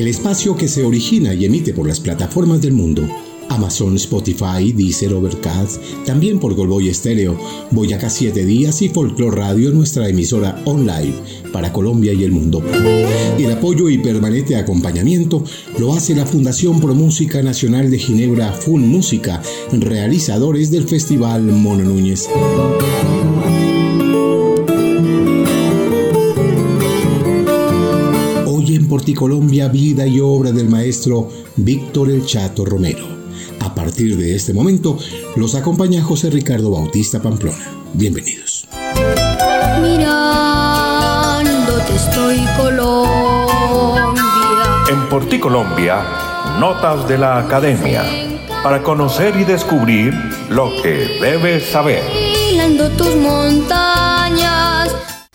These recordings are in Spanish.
El espacio que se origina y emite por las plataformas del mundo. Amazon, Spotify, Deezer, Overcast, también por Golboy Estéreo, Boyacá 7 Días y Folklore Radio, nuestra emisora online para Colombia y el mundo. El apoyo y permanente acompañamiento lo hace la Fundación Pro Música Nacional de Ginebra Full Música, realizadores del Festival Mono Núñez. Colombia, vida y obra del maestro Víctor El Chato Romero. A partir de este momento, los acompaña José Ricardo Bautista Pamplona. Bienvenidos. Mirándote estoy Colombia. En Porticolombia, notas de la academia para conocer y descubrir lo que debes saber. tus montañas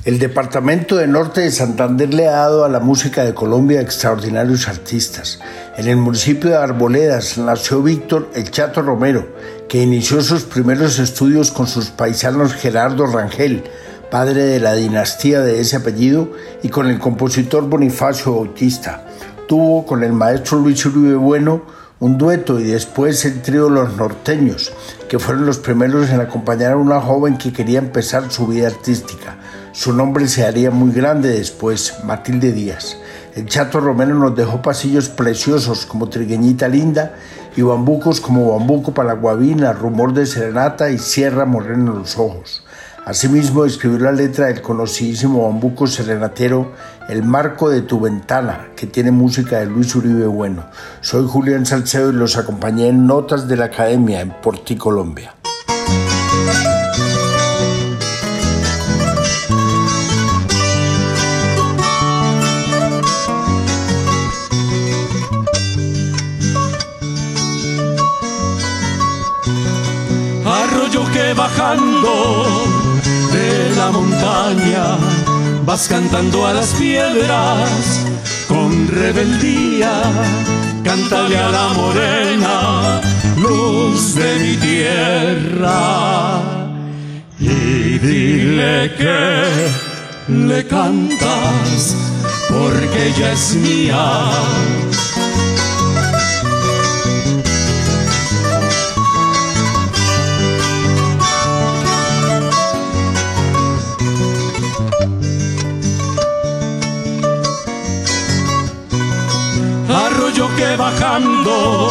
el Departamento de Norte de Santander le ha dado a la música de Colombia extraordinarios artistas. En el municipio de Arboledas nació Víctor El Chato Romero, que inició sus primeros estudios con sus paisanos Gerardo Rangel, padre de la dinastía de ese apellido, y con el compositor Bonifacio Bautista. Tuvo con el maestro Luis Uribe Bueno un dueto y después el trío Los Norteños, que fueron los primeros en acompañar a una joven que quería empezar su vida artística. Su nombre se haría muy grande después, Matilde Díaz. El Chato Romero nos dejó pasillos preciosos como Trigueñita Linda y bambucos como Bambuco para la Guabina, Rumor de Serenata y Sierra Morena en los Ojos. Asimismo escribió la letra del conocidísimo bambuco serenatero El Marco de tu Ventana, que tiene música de Luis Uribe Bueno. Soy Julián Salcedo y los acompañé en Notas de la Academia en Porti, Colombia. De la montaña vas cantando a las piedras con rebeldía. Cántale a la morena, luz de mi tierra. Y dile que le cantas porque ella es mía que bajando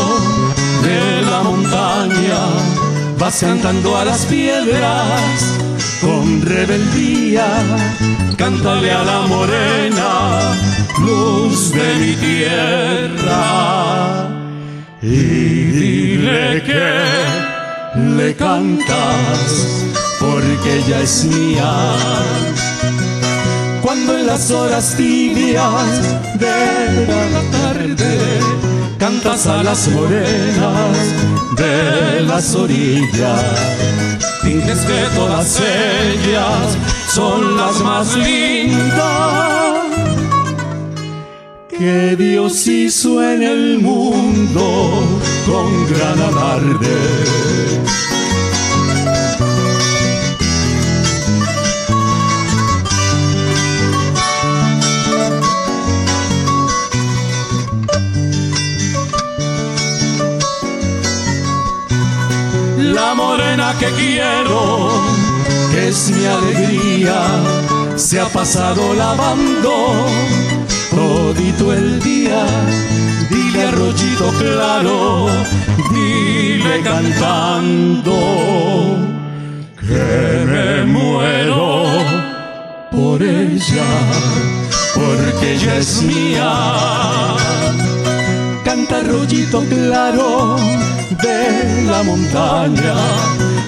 de la montaña vas cantando a las piedras con rebeldía. Cántale a la morena, luz de mi tierra. Y dile que le cantas porque ella es mía cuando en las horas tibias de la tarde cantas a las morenas de las orillas. Dices que todas ellas son las más lindas que Dios hizo en el mundo con gran alarde la morena que quiero, que es mi alegría, se ha pasado lavando todito el día. Dile arroyito claro, dile cantando que me muero por ella, porque ella es mía. Canta arroyito claro de la montaña.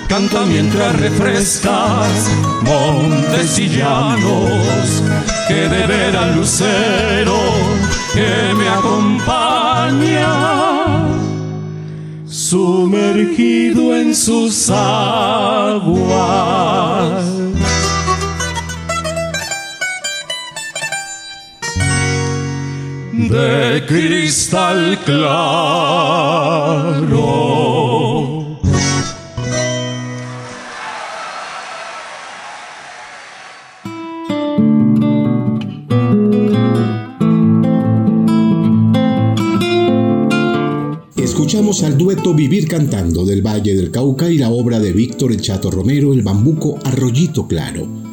Canta mientras refrescas montes y llanos. que de ver lucero que me acompaña, sumergido en sus aguas. De cristal claro. Escuchamos al dueto Vivir Cantando del Valle del Cauca y la obra de Víctor El Chato Romero, El Bambuco Arroyito Claro.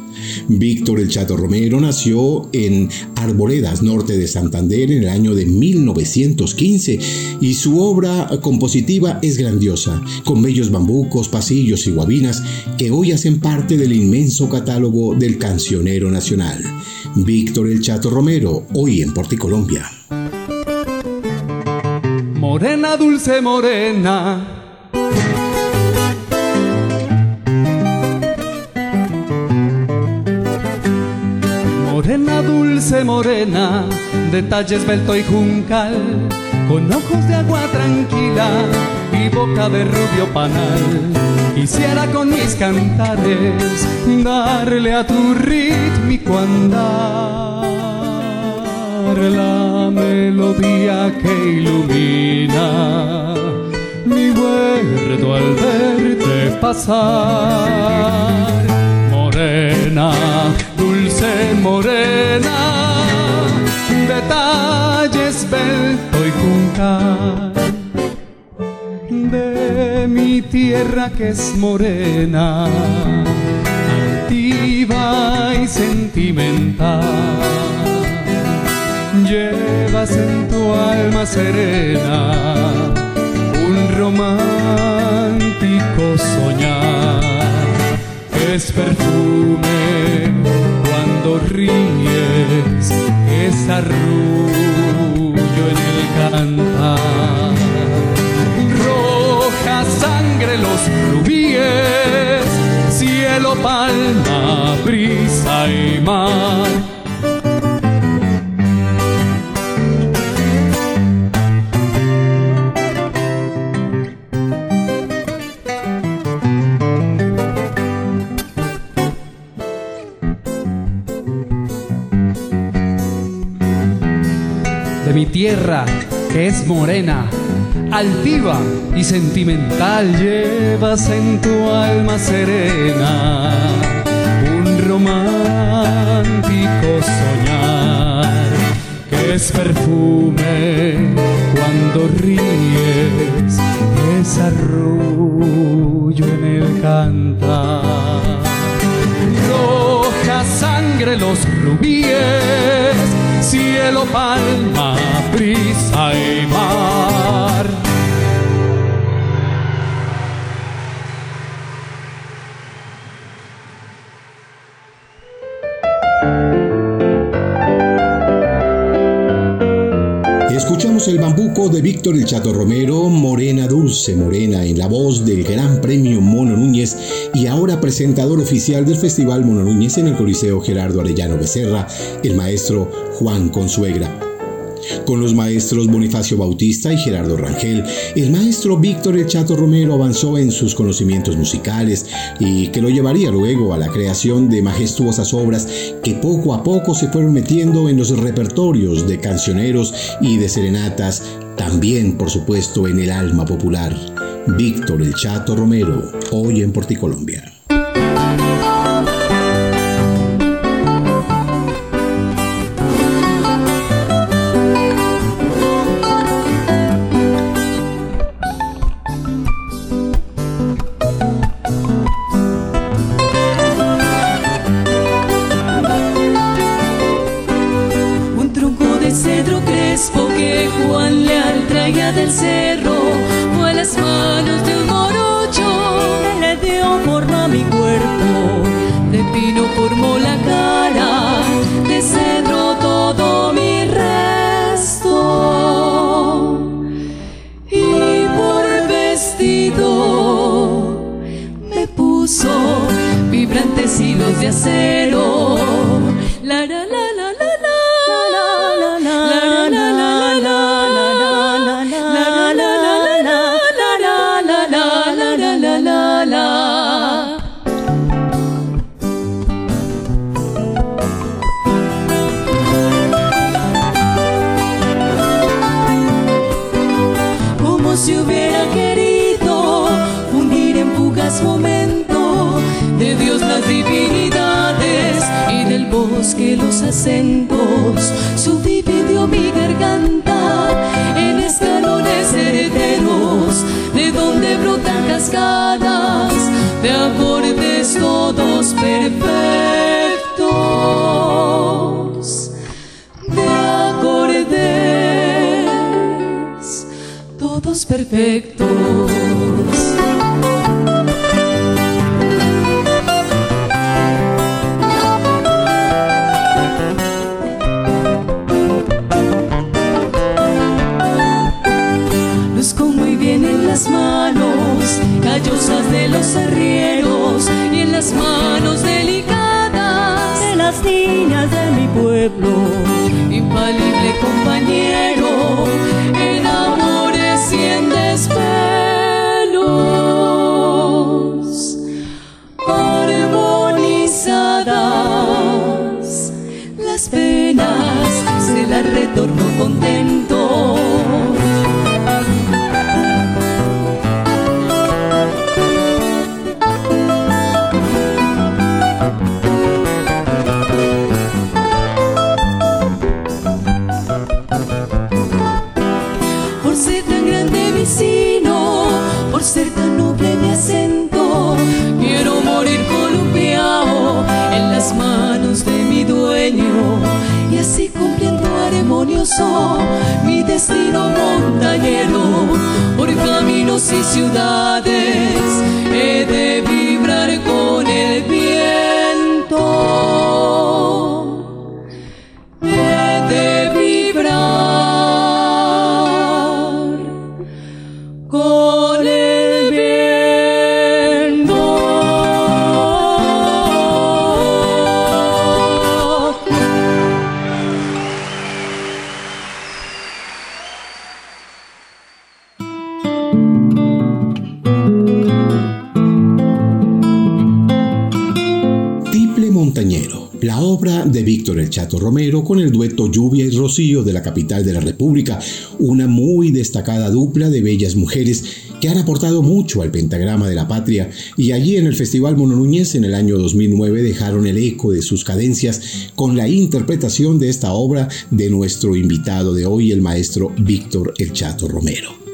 Víctor El Chato Romero nació en Arboledas, norte de Santander, en el año de 1915 y su obra compositiva es grandiosa, con bellos bambucos, pasillos y guabinas que hoy hacen parte del inmenso catálogo del cancionero nacional. Víctor El Chato Romero, hoy en Porticolombia. Morena, dulce morena. Dulce morena, de talle esbelto y juncal, con ojos de agua tranquila y boca de rubio panal. Quisiera con mis cantares darle a tu rítmico andar la melodía que ilumina mi huerto al verte pasar. Morena, dulce morena, detalles belto y juncal de mi tierra que es morena, altiva y sentimental llevas en tu alma serena un romántico soñar. Es perfume cuando ríes, es cantar. Roja sangre los rubíes, cielo, palma, brisa y mar. Tierra que es morena, altiva y sentimental, llevas en tu alma serena un romántico soñar que es perfume cuando ríes, es arrullo en el cantar. Roja sangre los rubíes cielo, palma, brisa y mar. Escuchamos el bambuco de Víctor El Chato Romero, Morena Dulce Morena, en la voz del Gran Premio Mono Núñez presentador oficial del Festival Mono Núñez en el Coliseo Gerardo Arellano Becerra, el maestro Juan Consuegra. Con los maestros Bonifacio Bautista y Gerardo Rangel, el maestro Víctor El Chato Romero avanzó en sus conocimientos musicales y que lo llevaría luego a la creación de majestuosas obras que poco a poco se fueron metiendo en los repertorios de cancioneros y de serenatas, también por supuesto en el alma popular. Víctor El Chato Romero, hoy en Porticolombia. De los arrieros y en las manos delicadas de las niñas de mi pueblo. Infalible compañero en amores y en desvelos. Armonizadas las penas se las retorno contento mi destino montañero, por caminos y ciudades he de Con el dueto Lluvia y Rocío de la capital de la República, una muy destacada dupla de bellas mujeres que han aportado mucho al pentagrama de la patria y allí en el Festival Mono Núñez en el año 2009 dejaron el eco de sus cadencias con la interpretación de esta obra de nuestro invitado de hoy, el maestro Víctor El Chato Romero.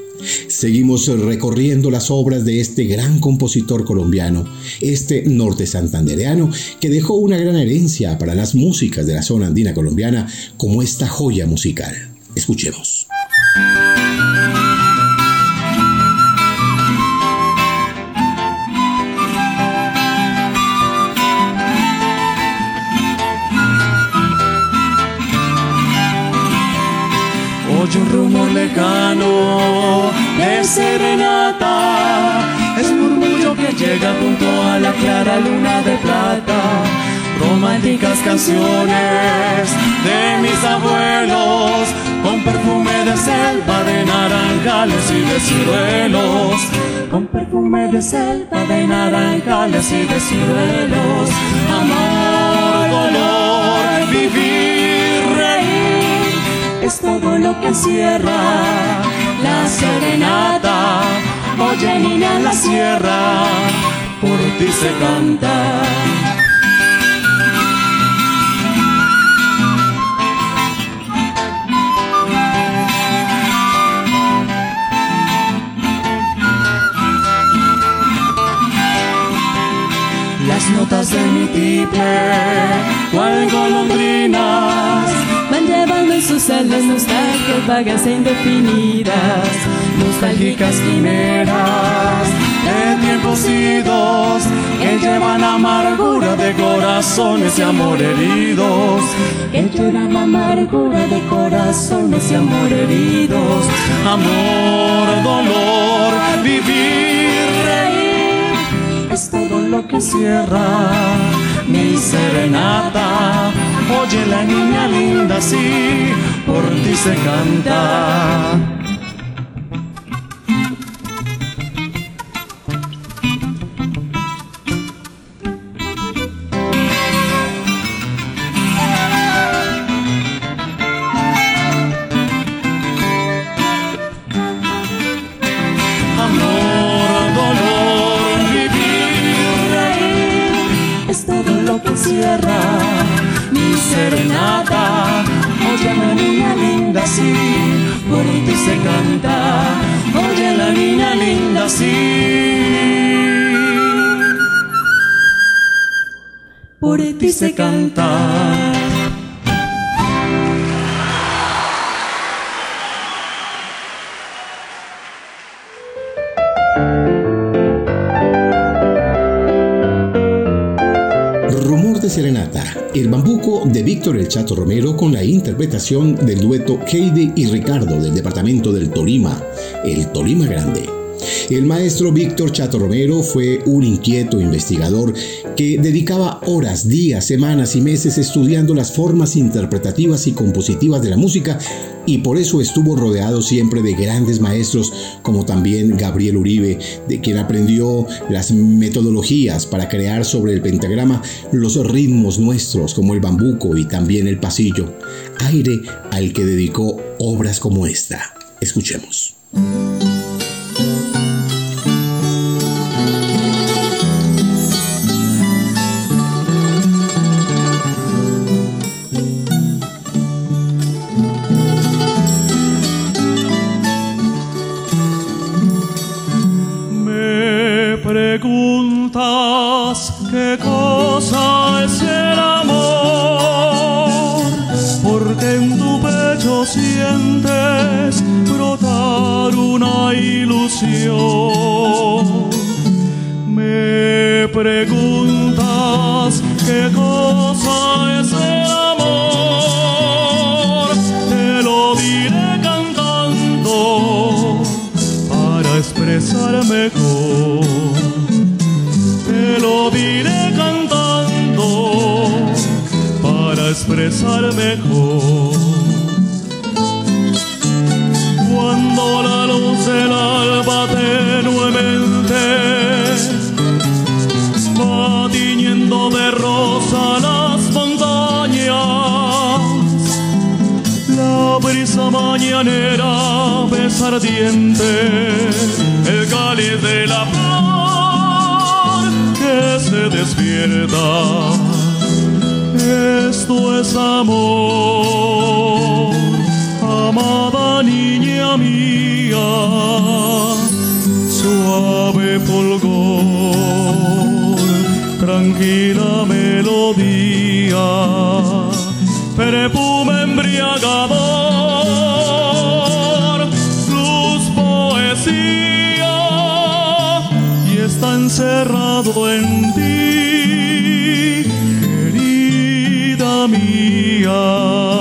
Seguimos recorriendo las obras de este gran compositor colombiano, este norte santandereano, que dejó una gran herencia para las músicas de la zona andina colombiana como esta joya musical. Escuchemos. Junto a la clara luna de plata. Románticas canciones de mis abuelos, con perfume de selva, de naranjales y de ciruelos. Con perfume de selva, de naranjales y de ciruelos. Amor, dolor, vivir, reír, es todo lo que cierra la serenata. Oye niña la sierra, por ti se canta. Las notas de mi tiple, cual golondrinas, van llevando en sus alas nostalgias vagas e indefinidas, nostálgicas quimeras de tiempos idos que llevan amargura de corazones y amor heridos, que llevan amargura de corazones y amor heridos, amor, dolor, vivir, reír, es todo lo que cierra mi serenata. Oye la niña linda, sí, por ti se canta. Sí. Por ti se canta. Serenata, El Bambuco de Víctor El Chato Romero con la interpretación del dueto Heidi y Ricardo del departamento del Tolima, el Tolima Grande. El maestro Víctor Chato Romero fue un inquieto investigador que dedicaba horas, días, semanas y meses estudiando las formas interpretativas y compositivas de la música y por eso estuvo rodeado siempre de grandes maestros como también Gabriel Uribe, de quien aprendió las metodologías para crear sobre el pentagrama los ritmos nuestros como el bambuco y también el pasillo, aire al que dedicó obras como esta. Escuchemos. 嗯。Expresar mejor. Cuando la luz del alba tenuemente va tiñendo de rosa las montañas, la brisa mañanera besa ardiente el cáliz de la se despierta. Esto es amor, amada niña mía, suave polvor, tranquila melodía, perfume embriagador, luz poesía y está encerrado en Me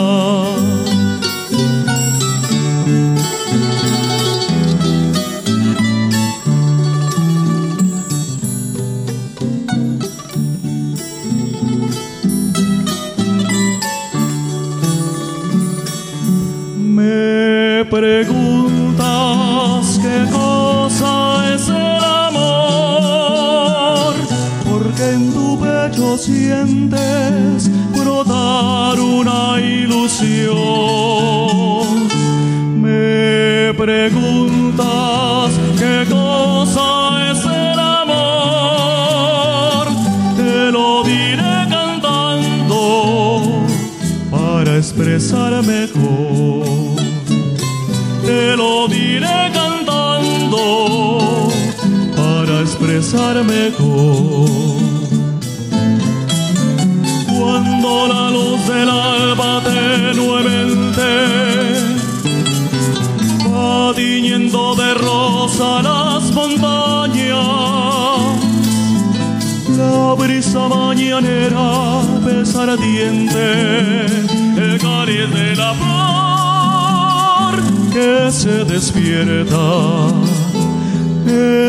ardiente el cáliz de la flor que se despierta.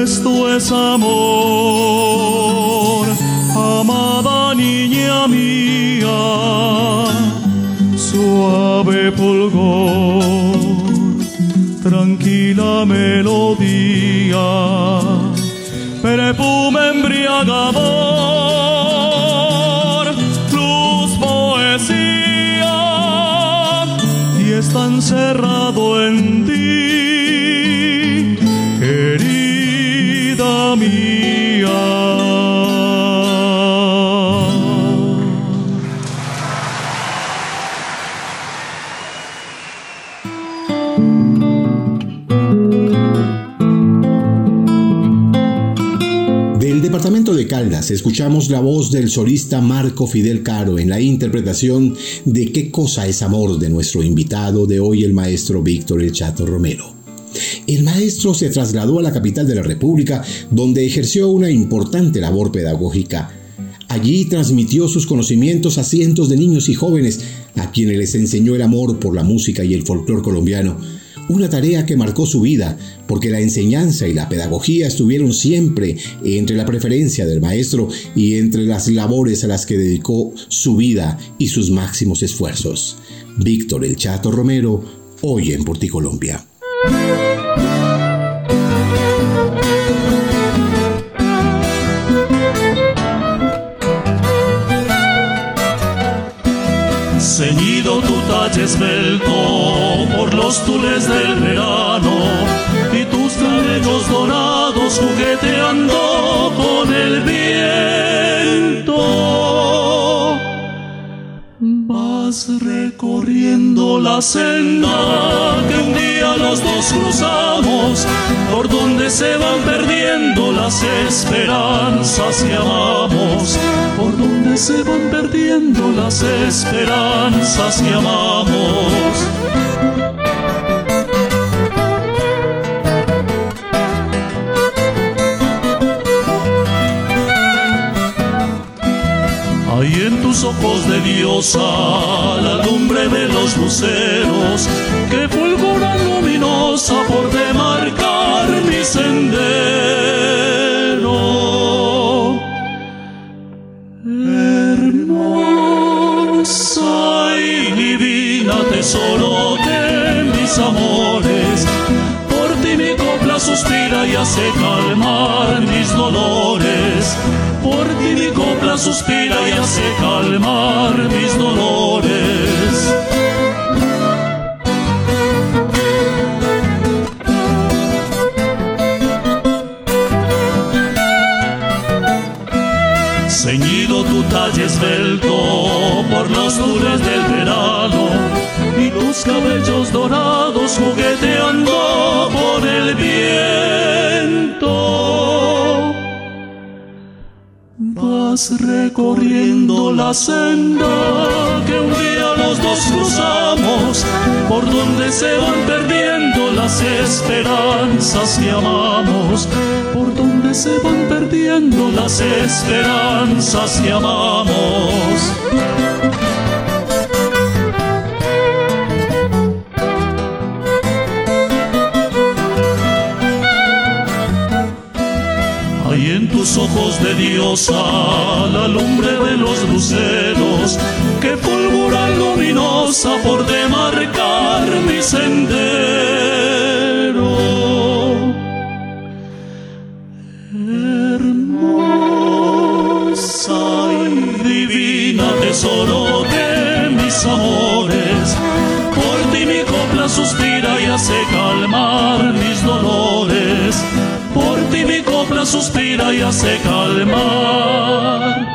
Esto es amor amada niña mía, suave polvor, tranquila melodía, perfume embriagador, y está encerrado en ti, de Caldas escuchamos la voz del solista Marco Fidel Caro en la interpretación de ¿Qué cosa es amor? de nuestro invitado de hoy, el maestro Víctor El Chato Romero. El maestro se trasladó a la capital de la República, donde ejerció una importante labor pedagógica. Allí transmitió sus conocimientos a cientos de niños y jóvenes, a quienes les enseñó el amor por la música y el folclore colombiano una tarea que marcó su vida, porque la enseñanza y la pedagogía estuvieron siempre entre la preferencia del maestro y entre las labores a las que dedicó su vida y sus máximos esfuerzos. Víctor El Chato Romero, hoy en Porticolombia. Ceñido tu talle los tules del verano y tus cabellos dorados jugueteando con el viento. Vas recorriendo la senda que un día los dos cruzamos, por donde se van perdiendo las esperanzas que amamos, por donde se van perdiendo las esperanzas que amamos. Ojos de diosa la lumbre de los luceros que fulguran luminosa por demarcar mi sendero. Hermosa y divina tesoro de mis amores, por ti mi copla suspira y hace calmar mis dolores. Suspira y hace calmar mis dolores. Ceñido tu talle esbelto por los tules del verano y tus cabellos dorados jugueteando por el viento. Recorriendo la senda que un día los dos cruzamos, por donde se van perdiendo las esperanzas que amamos, por donde se van perdiendo las esperanzas que amamos. Tus ojos de diosa la lumbre de los luceros que fulgura luminosa por demarcar mi sendero. Hermosa y divina tesoro de mis amores, por ti mi copla suspira y hace calmar suspira y hace calmar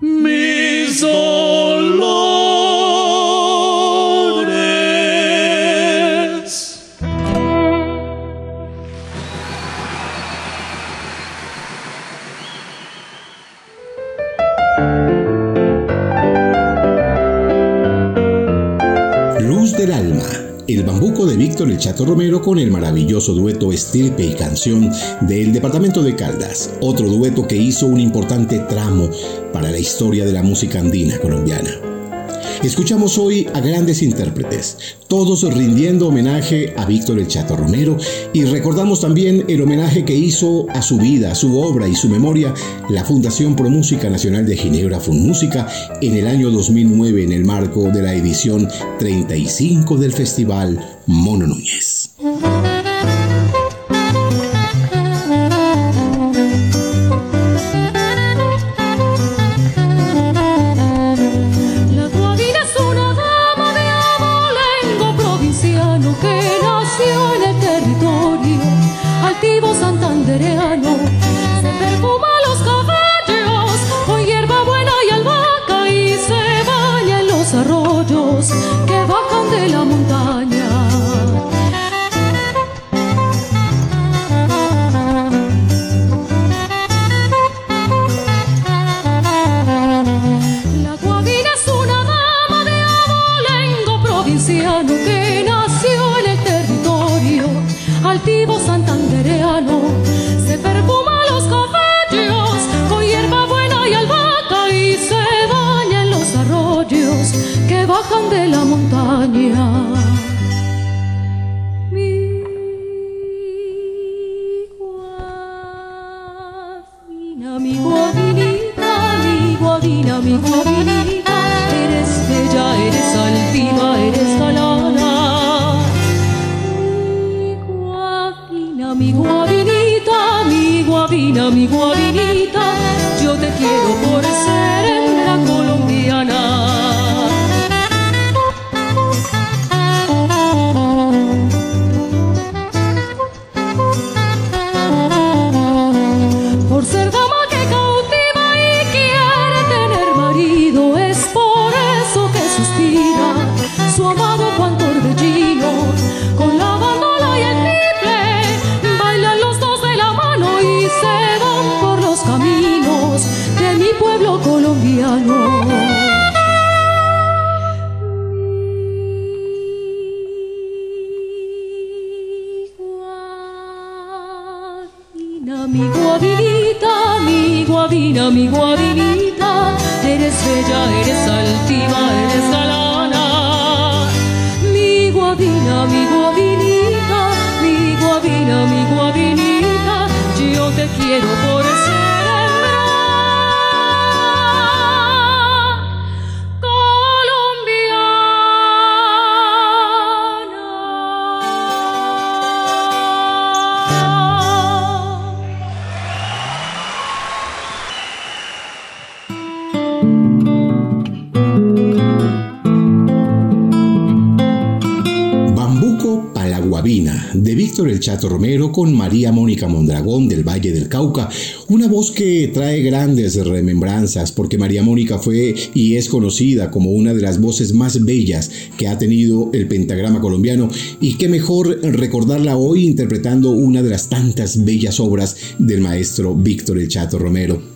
mis dolores. Luz del Alma, el bambuco de Víctor El Chato Romero con el maravilloso dueto Estirpe y Canción del departamento de Caldas, otro dueto que hizo un importante tramo para la historia de la música andina colombiana. Escuchamos hoy a grandes intérpretes, todos rindiendo homenaje a Víctor El Chato Romero y recordamos también el homenaje que hizo a su vida, su obra y su memoria la Fundación Pro Música Nacional de Ginebra Funmúsica en el año 2009 en el marco de la edición 35 del Festival Mono Núñez. Con María Mónica Mondragón del Valle del Cauca. Una voz que trae grandes remembranzas porque María Mónica fue y es conocida como una de las voces más bellas que ha tenido el pentagrama colombiano y qué mejor recordarla hoy interpretando una de las tantas bellas obras del maestro Víctor El Chato Romero.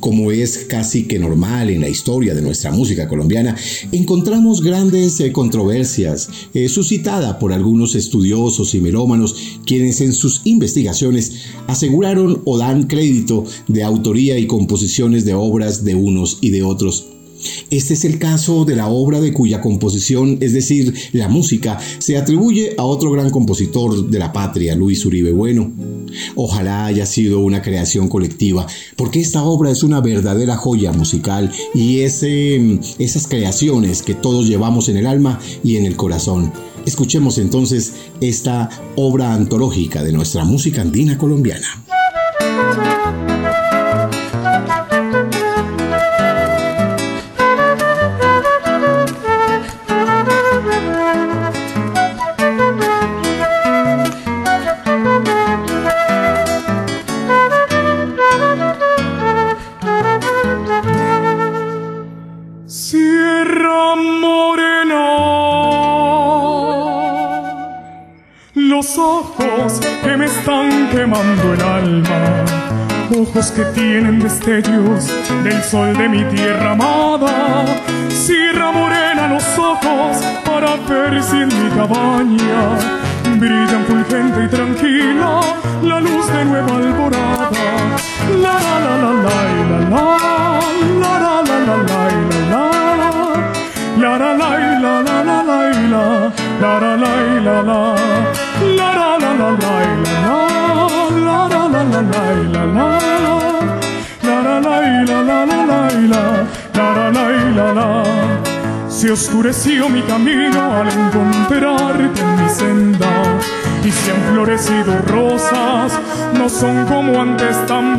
Como es casi que normal en la historia de nuestra música colombiana, encontramos grandes eh, controversias eh, suscitada por algunos estudiosos y melómanos quienes en sus investigaciones aseguraron o dan crédito de autoría y composiciones de obras de unos y de otros. Este es el caso de la obra de cuya composición, es decir, la música, se atribuye a otro gran compositor de la patria, Luis Uribe Bueno. Ojalá haya sido una creación colectiva, porque esta obra es una verdadera joya musical y ese, esas creaciones que todos llevamos en el alma y en el corazón. Escuchemos entonces esta obra antológica de nuestra música andina colombiana. Que tienen destellos del sol de mi tierra amada. Sierra Morena, los ojos para ver si mi cabaña brillan fulgente y tranquila la luz de nueva alborada. La la la la la la la la la la la la la La la la la la la la la La la la la la La la la la la la La la la la la la La la la la la la la se oscureció mi camino al encontrarte en mi senda y se han florecido rosas, no son como antes tan.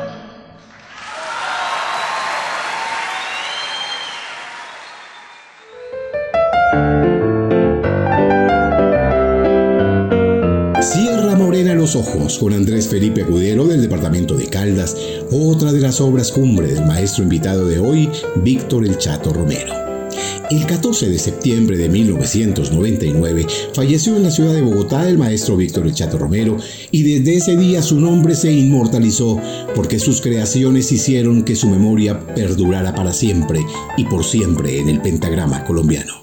Ojos con Andrés Felipe Cudero del departamento de Caldas, otra de las obras cumbre del maestro invitado de hoy, Víctor El Chato Romero. El 14 de septiembre de 1999 falleció en la ciudad de Bogotá el maestro Víctor El Chato Romero y desde ese día su nombre se inmortalizó porque sus creaciones hicieron que su memoria perdurara para siempre y por siempre en el pentagrama colombiano.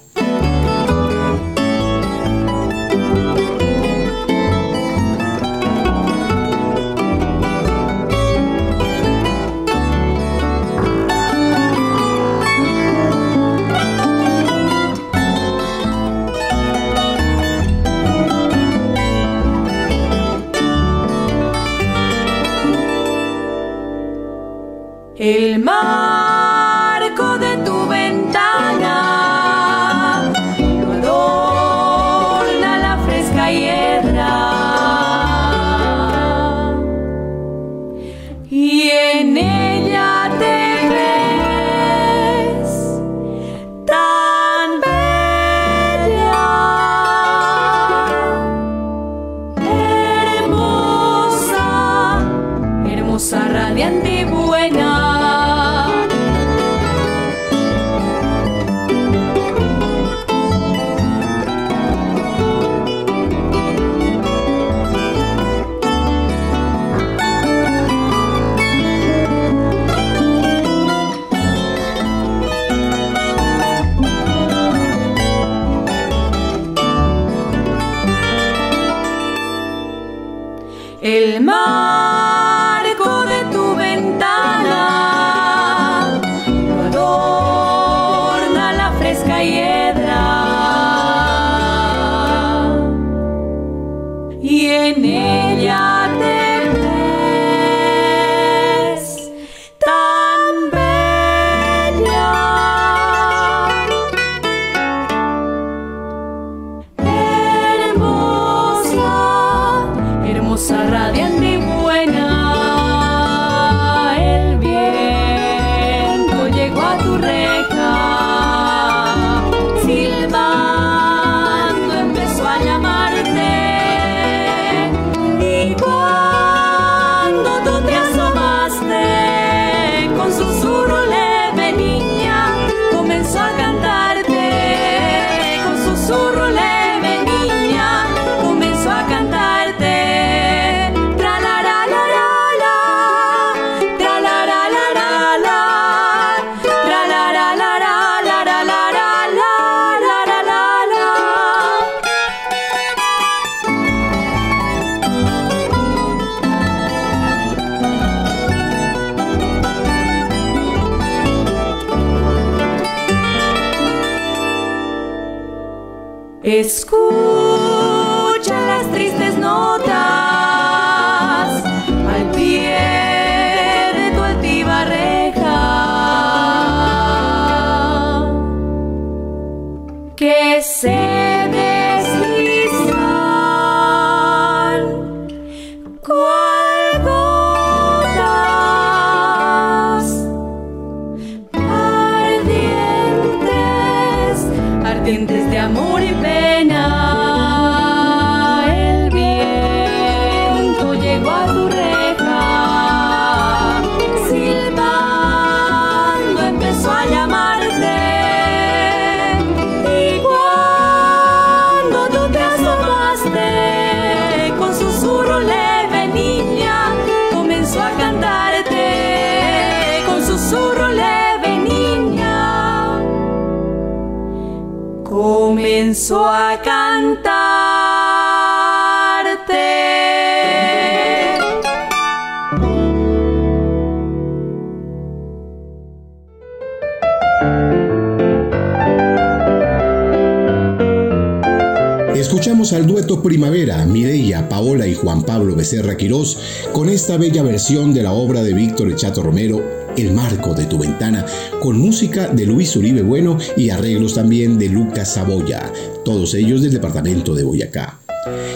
Al dueto Primavera, Mireia, Paola y Juan Pablo Becerra Quirós con esta bella versión de la obra de Víctor Echato Romero, El marco de tu ventana, con música de Luis Uribe Bueno y arreglos también de Lucas Saboya, todos ellos del departamento de Boyacá.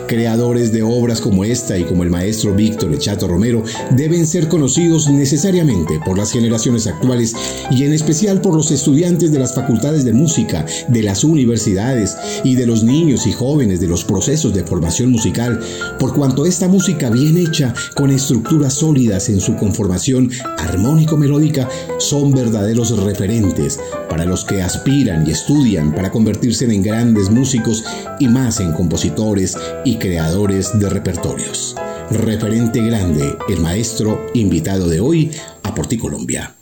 Creadores de obras como esta y como el maestro Víctor Echato Romero deben ser conocidos necesariamente por las generaciones actuales y en especial por los estudiantes de las facultades de música, de las universidades y de los niños y jóvenes de los procesos de formación musical, por cuanto esta música bien hecha, con estructuras sólidas en su conformación armónico-melódica, son verdaderos referentes para los que aspiran y estudian para convertirse en grandes músicos y más en compositores y creadores de repertorios. Referente grande, el maestro invitado de hoy a Porticolombia.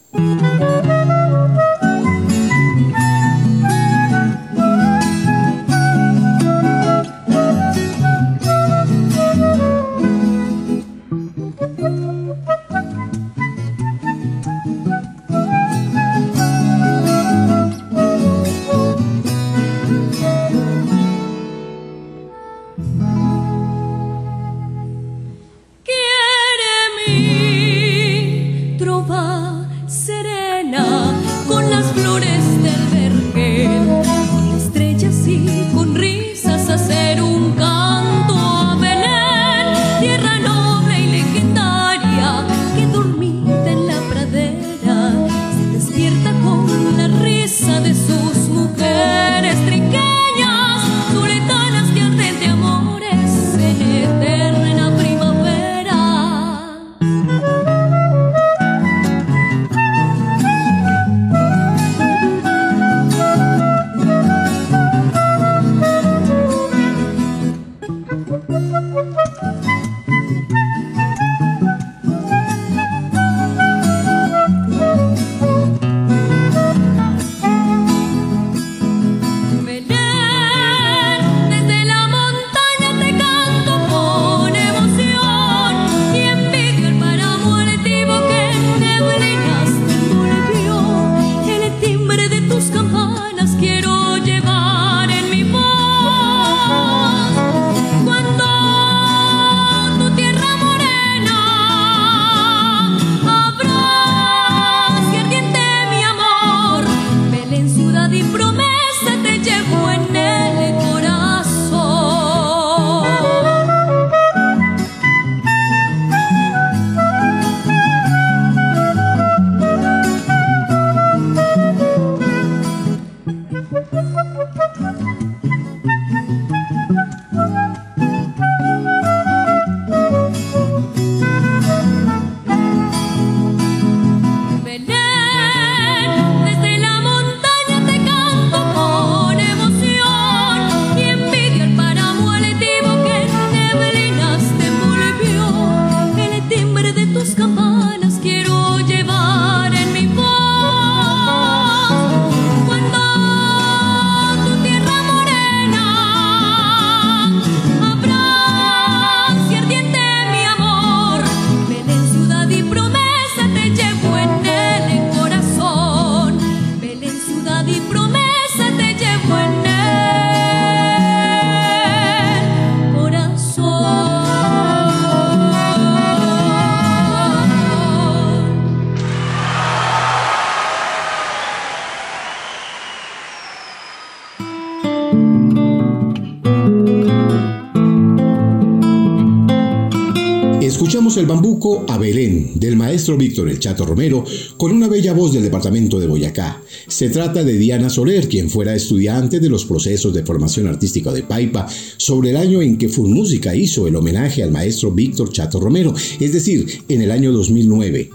El bambuco a Belén, del maestro Víctor El Chato Romero, con una bella voz del departamento de Boyacá. Se trata de Diana Soler, quien fuera estudiante de los procesos de formación artística de Paipa, sobre el año en que Música hizo el homenaje al maestro Víctor Chato Romero, es decir, en el año 2009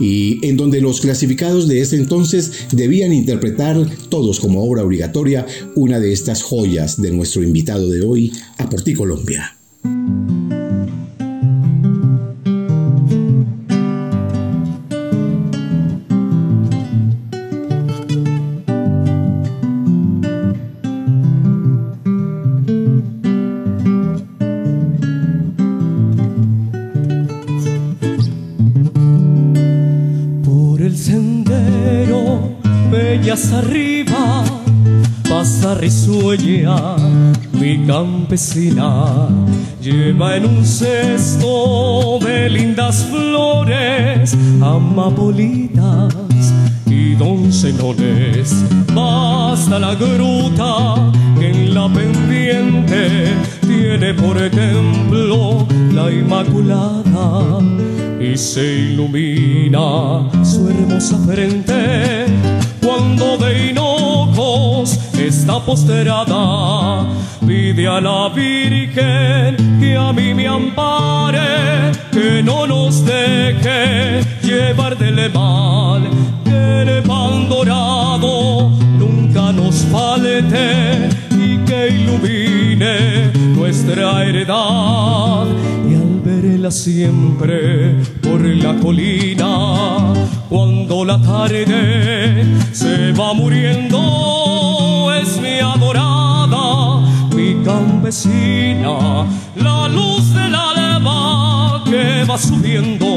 y en donde los clasificados de ese entonces debían interpretar todos como obra obligatoria una de estas joyas de nuestro invitado de hoy a Porti Colombia. Campesina, lleva en un cesto de lindas flores, amapolitas y doncenones. Basta la gruta que en la pendiente tiene por templo la Inmaculada y se ilumina su hermosa frente cuando de está posterada. Pide a la Virgen que a mí me ampare, que no nos deje llevar del mal, que el pan dorado nunca nos falte y que ilumine nuestra heredad. Y al verla siempre por la colina, cuando la tarde se va muriendo, la luz del alba que va subiendo.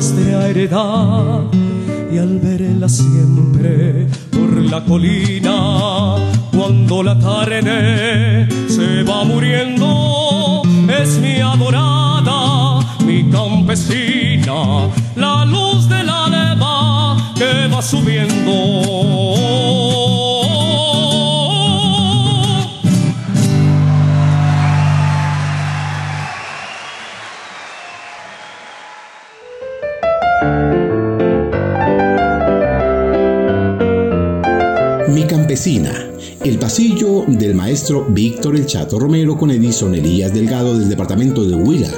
Nuestra heredad. Y al verla siempre por la colina, Romero con Edison Elías Delgado del departamento de Huila.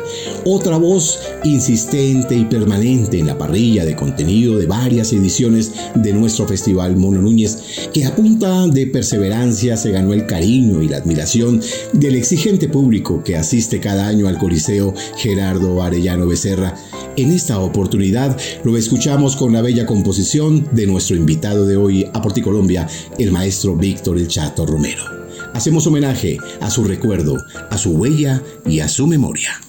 Otra voz insistente y permanente en la parrilla de contenido de varias ediciones de nuestro festival Mono Núñez, que a punta de perseverancia se ganó el cariño y la admiración del exigente público que asiste cada año al Coliseo Gerardo Arellano Becerra. En esta oportunidad lo escuchamos con la bella composición de nuestro invitado de hoy a Porticolombia, el maestro Víctor El Chato Romero. Hacemos homenaje a su recuerdo, a su huella y a su memoria.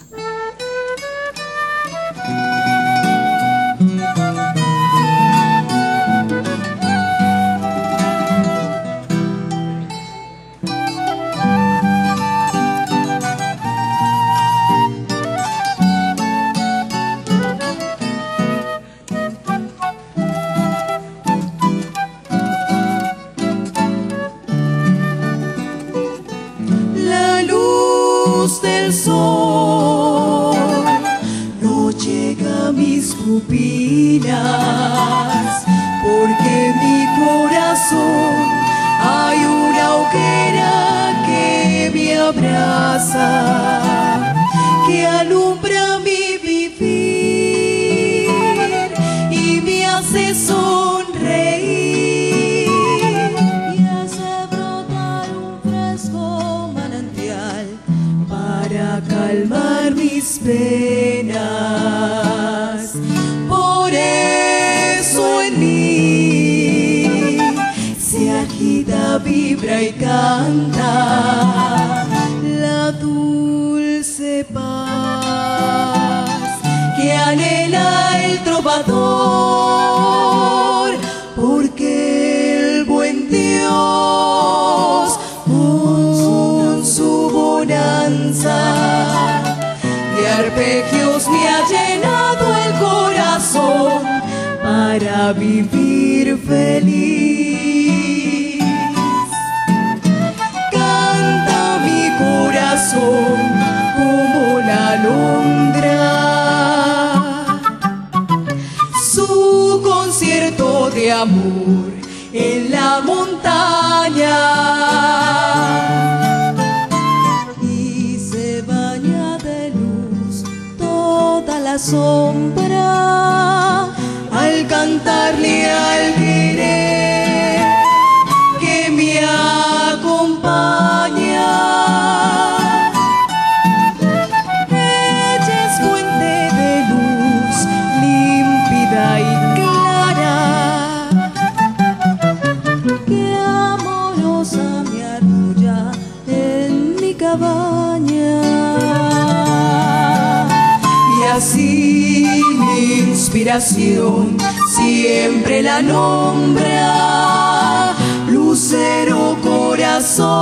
Siempre la nombra, lucero corazón,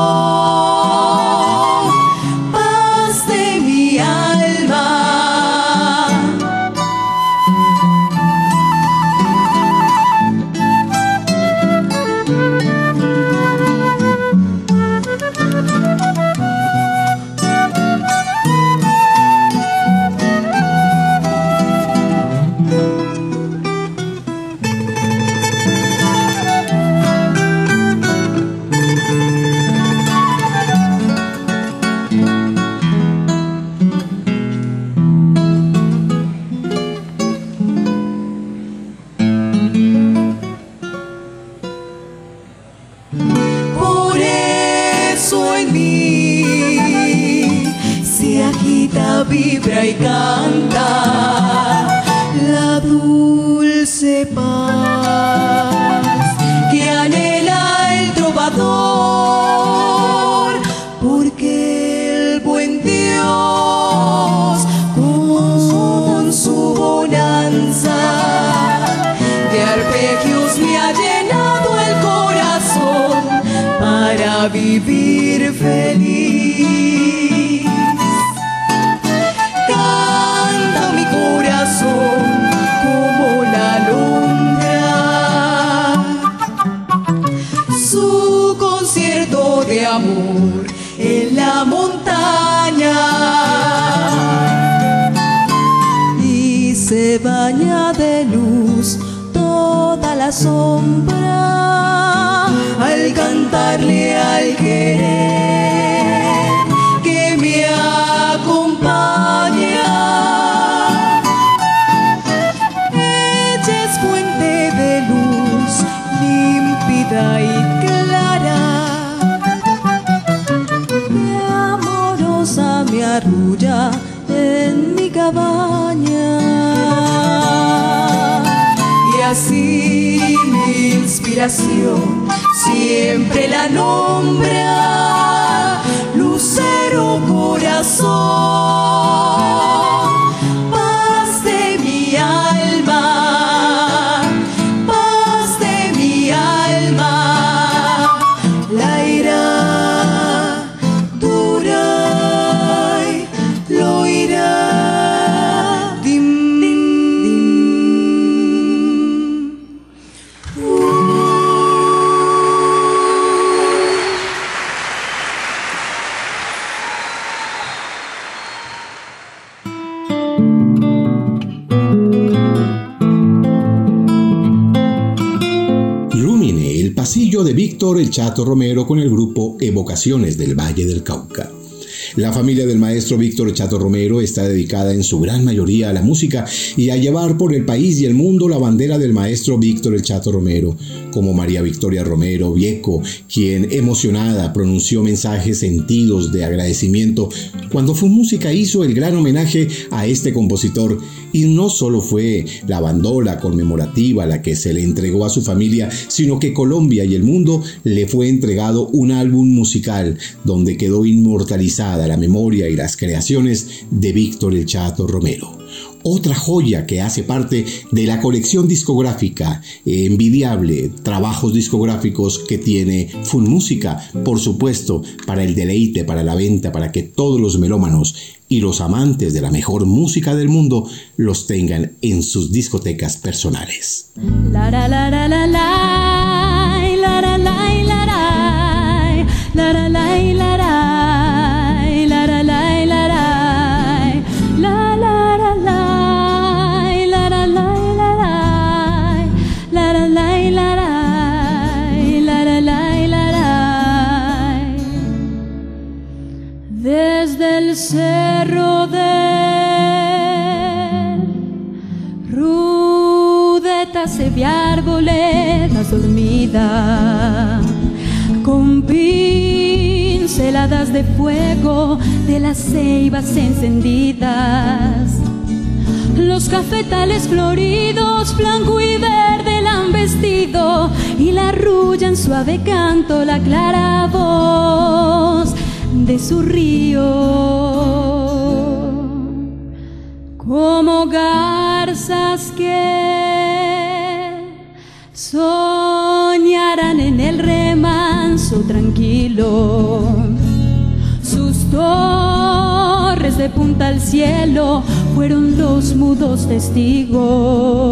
se baña de luz toda la sombra al cantarle al querer siempre la nombra, lucero corazón, El Chato Romero con el grupo Evocaciones del Valle del Cauca. La familia del maestro Víctor Chato Romero está dedicada en su gran mayoría a la música y a llevar por el país y el mundo la bandera del maestro Víctor El Chato Romero, como María Victoria Romero Vieco, quien emocionada pronunció mensajes sentidos de agradecimiento cuando Fue Música hizo el gran homenaje a este compositor. Y no solo fue la bandola conmemorativa la que se le entregó a su familia, sino que Colombia y el mundo le fue entregado un álbum musical donde quedó inmortalizada la memoria y las creaciones de Víctor El Chato Romero. Otra joya que hace parte de la colección discográfica envidiable, trabajos discográficos que tiene Full Música, por supuesto, para el deleite, para la venta, para que todos los melómanos y los amantes de la mejor música del mundo los tengan en sus discotecas personales. La la la y arboledas dormidas con pinceladas de fuego de las ceibas encendidas. Los cafetales floridos, blanco y verde la han vestido y la arrulla en suave canto la clara voz de su río. Como garzas que tranquilo. Sus torres de punta al cielo fueron los mudos testigos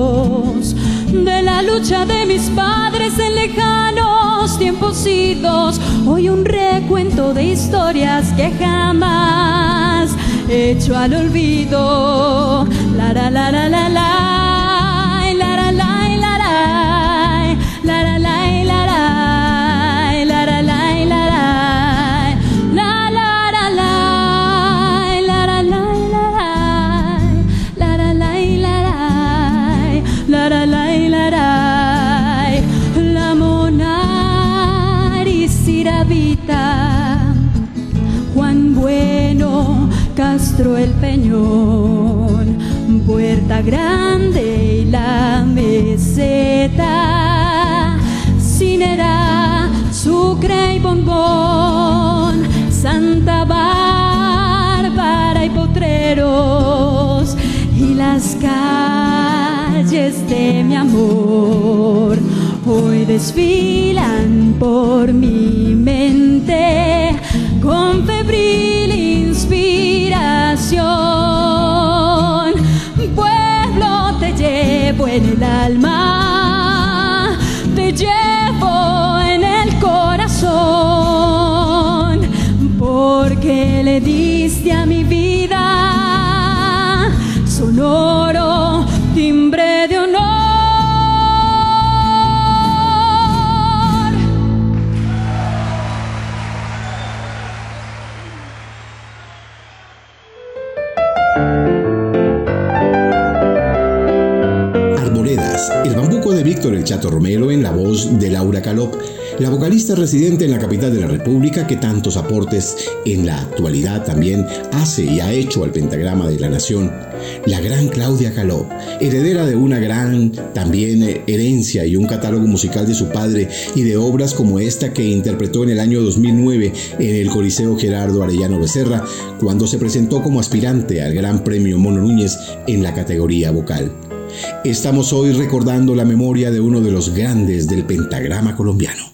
de la lucha de mis padres en lejanos tiempos idos. Hoy un recuento de historias que jamás he hecho al olvido. La la la la la la, el Peñón, Puerta Grande y la meseta, Cinera, Sucre y Bombón, Santa Bárbara y Potreros, y las calles de mi amor hoy desfilan por mi mente. Con febril Pueblo, te llevo en el alma, te llevo en el corazón, porque le diste Chato Romero en la voz de Laura Calop, la vocalista residente en la capital de la República que tantos aportes en la actualidad también hace y ha hecho al pentagrama de la nación. La gran Claudia Calop, heredera de una gran también eh, herencia y un catálogo musical de su padre y de obras como esta que interpretó en el año 2009 en el Coliseo Gerardo Arellano Becerra, cuando se presentó como aspirante al Gran Premio Mono Núñez en la categoría vocal. Estamos hoy recordando la memoria de uno de los grandes del pentagrama colombiano.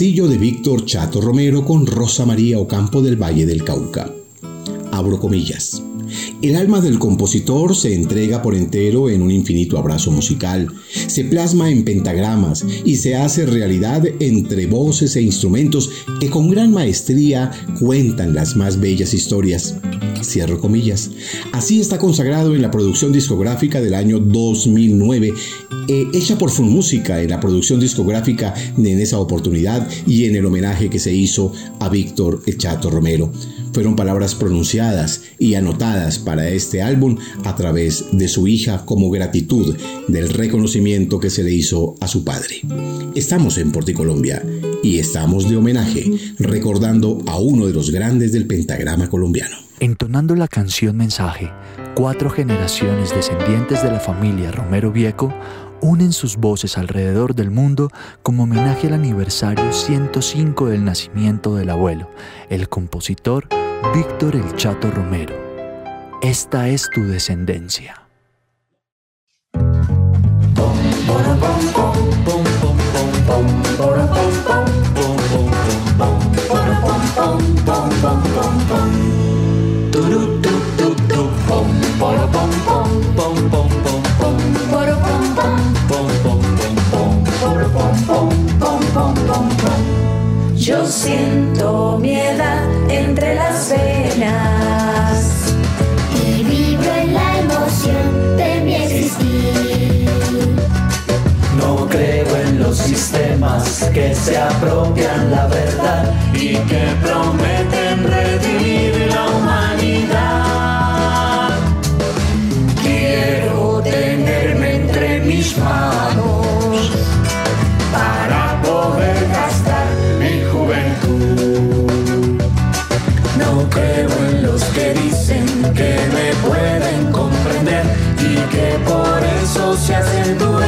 Pasillo de Víctor Chato Romero con Rosa María Ocampo del Valle del Cauca. Abro comillas. El alma del compositor se entrega por entero en un infinito abrazo musical, se plasma en pentagramas y se hace realidad entre voces e instrumentos que con gran maestría cuentan las más bellas historias. Cierro comillas. Así está consagrado en la producción discográfica del año 2009, eh, hecha por Fun Música en la producción discográfica en esa oportunidad y en el homenaje que se hizo a Víctor El Chato Romero. Fueron palabras pronunciadas y anotadas para este álbum a través de su hija como gratitud del reconocimiento que se le hizo a su padre. Estamos en Porticolombia y estamos de homenaje recordando a uno de los grandes del pentagrama colombiano. Entonando la canción Mensaje, cuatro generaciones descendientes de la familia Romero Vieco unen sus voces alrededor del mundo como homenaje al aniversario 105 del nacimiento del abuelo, el compositor Víctor El Chato Romero. Esta es tu descendencia. Yo siento mi edad sistemas que se apropian la verdad y que prometen redimir la humanidad. Quiero tenerme entre mis manos para poder gastar mi juventud. No creo en los que dicen que me pueden comprender y que por eso se hacen dueños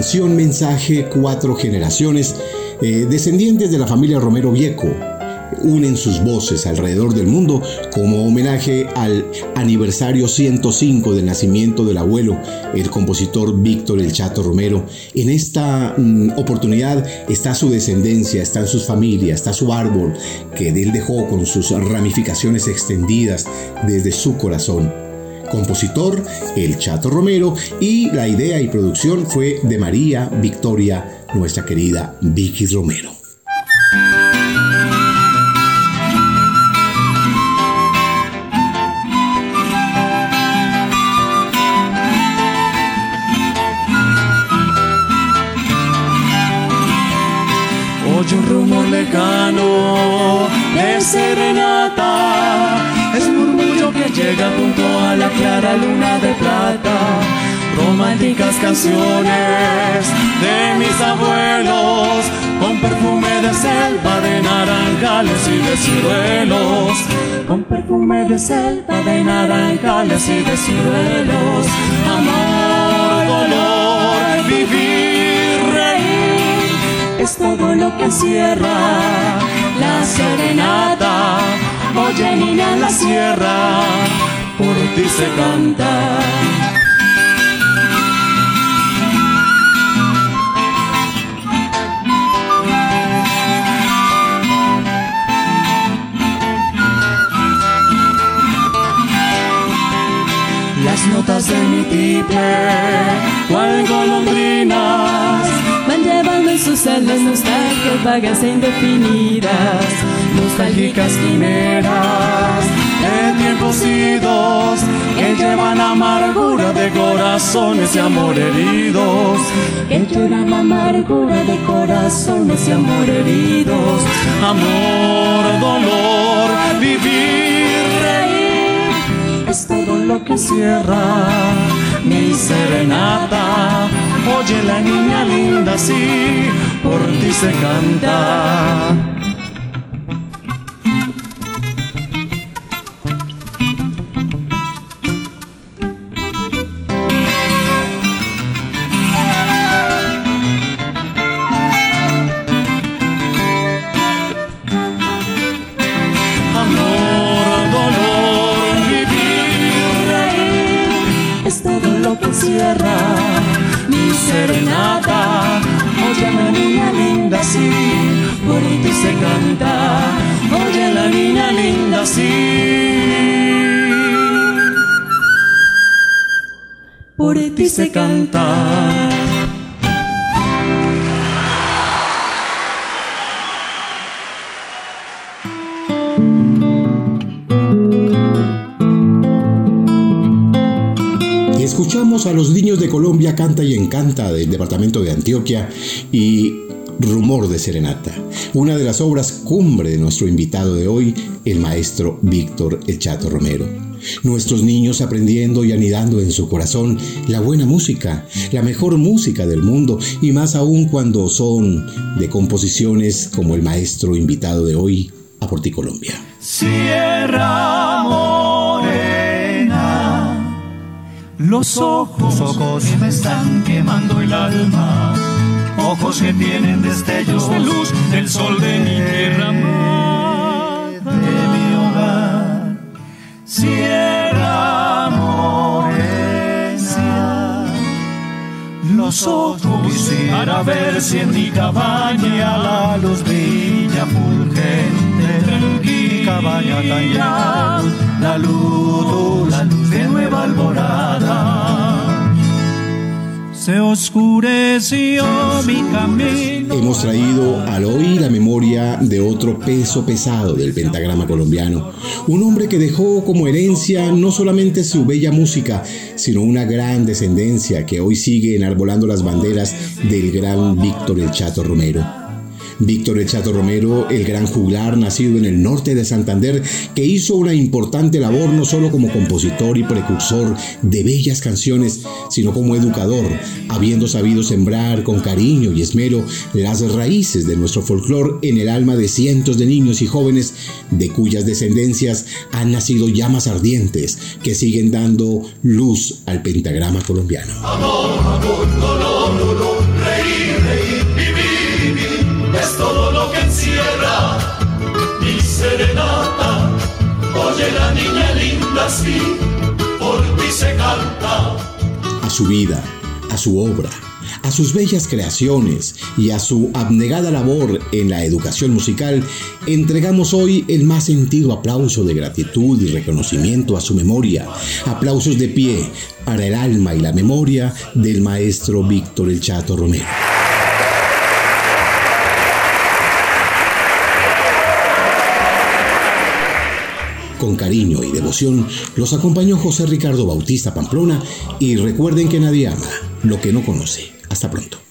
canción Mensaje Cuatro Generaciones, eh, descendientes de la familia Romero Vieco, unen sus voces alrededor del mundo como homenaje al aniversario 105 del nacimiento del abuelo, el compositor Víctor El Chato Romero. En esta mm, oportunidad está su descendencia, están sus familias, está su árbol que él dejó con sus ramificaciones extendidas desde su corazón compositor El Chato Romero y la idea y producción fue de María Victoria, nuestra querida Vicky Romero. Canciones de mis abuelos, con perfume de selva, de naranjales y de ciruelos. Con perfume de selva, de naranjales y de ciruelos. Amor, dolor, vivir, reír es todo lo que encierra la serenata. Oye, niña la sierra, por ti se canta. Notas de mi tiple, cual golondrinas, van llevando en sus alas nostalgias vagas e indefinidas, nostálgicas quimeras de tiempos idos que llevan amargura de corazones y amor heridos, que llevan amargura de corazones y amor heridos, amor, dolor, lo que cierra mi serenata. Oye la niña linda, sí, por ti se canta. Por ti se canta. Escuchamos a los niños de Colombia Canta y Encanta del departamento de Antioquia y Rumor de Serenata, una de las obras cumbre de nuestro invitado de hoy, el maestro Víctor El Chato Romero. Nuestros niños aprendiendo y anidando en su corazón la buena música, la mejor música del mundo y más aún cuando son de composiciones como el maestro invitado de hoy, a Colombia. Sierra morena, los ojos, ojos que me están quemando el alma, ojos que tienen destellos de luz del sol de mi tierra. Sierra los ojos para ver si en mi cabaña la luz brilla fulgente mi cabaña tan la luz, la luz de nueva alborada. Se oscureció mi camino. Hemos traído al hoy la memoria de otro peso pesado del pentagrama colombiano, un hombre que dejó como herencia no solamente su bella música, sino una gran descendencia que hoy sigue enarbolando las banderas del gran Víctor el Chato Romero. Víctor El Chato Romero, el gran juglar nacido en el norte de Santander, que hizo una importante labor no solo como compositor y precursor de bellas canciones, sino como educador, habiendo sabido sembrar con cariño y esmero las raíces de nuestro folclore en el alma de cientos de niños y jóvenes de cuyas descendencias han nacido llamas ardientes que siguen dando luz al pentagrama colombiano. Amor, serenata. Oye la niña linda, por. A su vida, a su obra, a sus bellas creaciones y a su abnegada labor en la educación musical, entregamos hoy el más sentido aplauso de gratitud y reconocimiento a su memoria. Aplausos de pie para el alma y la memoria del maestro Víctor El Chato Romero. Con cariño y devoción los acompañó José Ricardo Bautista Pamplona y recuerden que nadie ama lo que no conoce. Hasta pronto.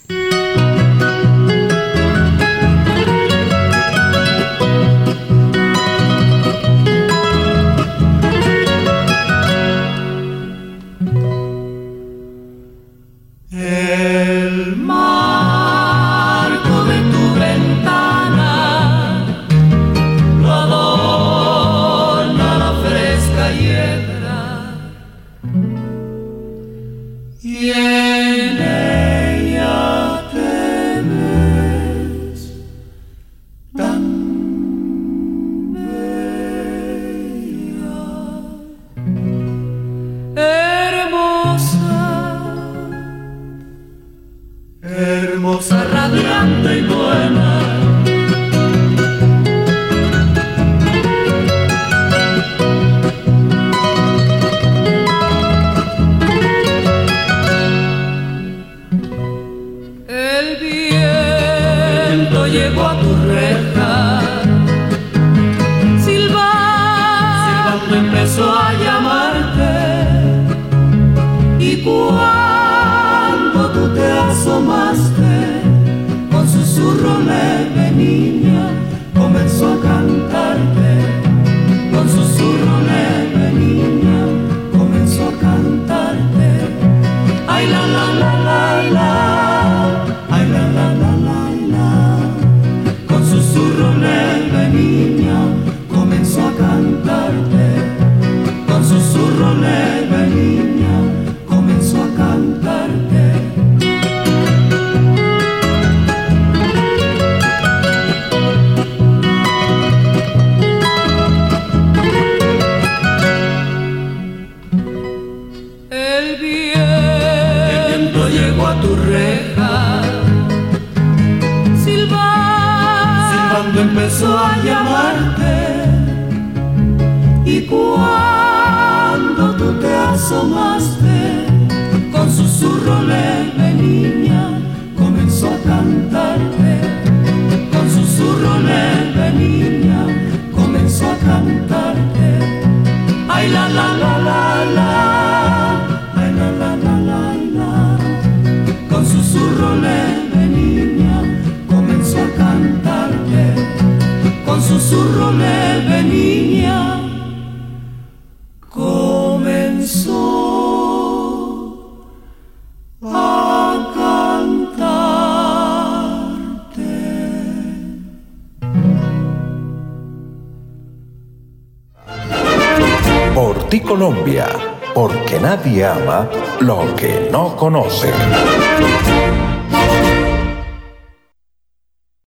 Colombia,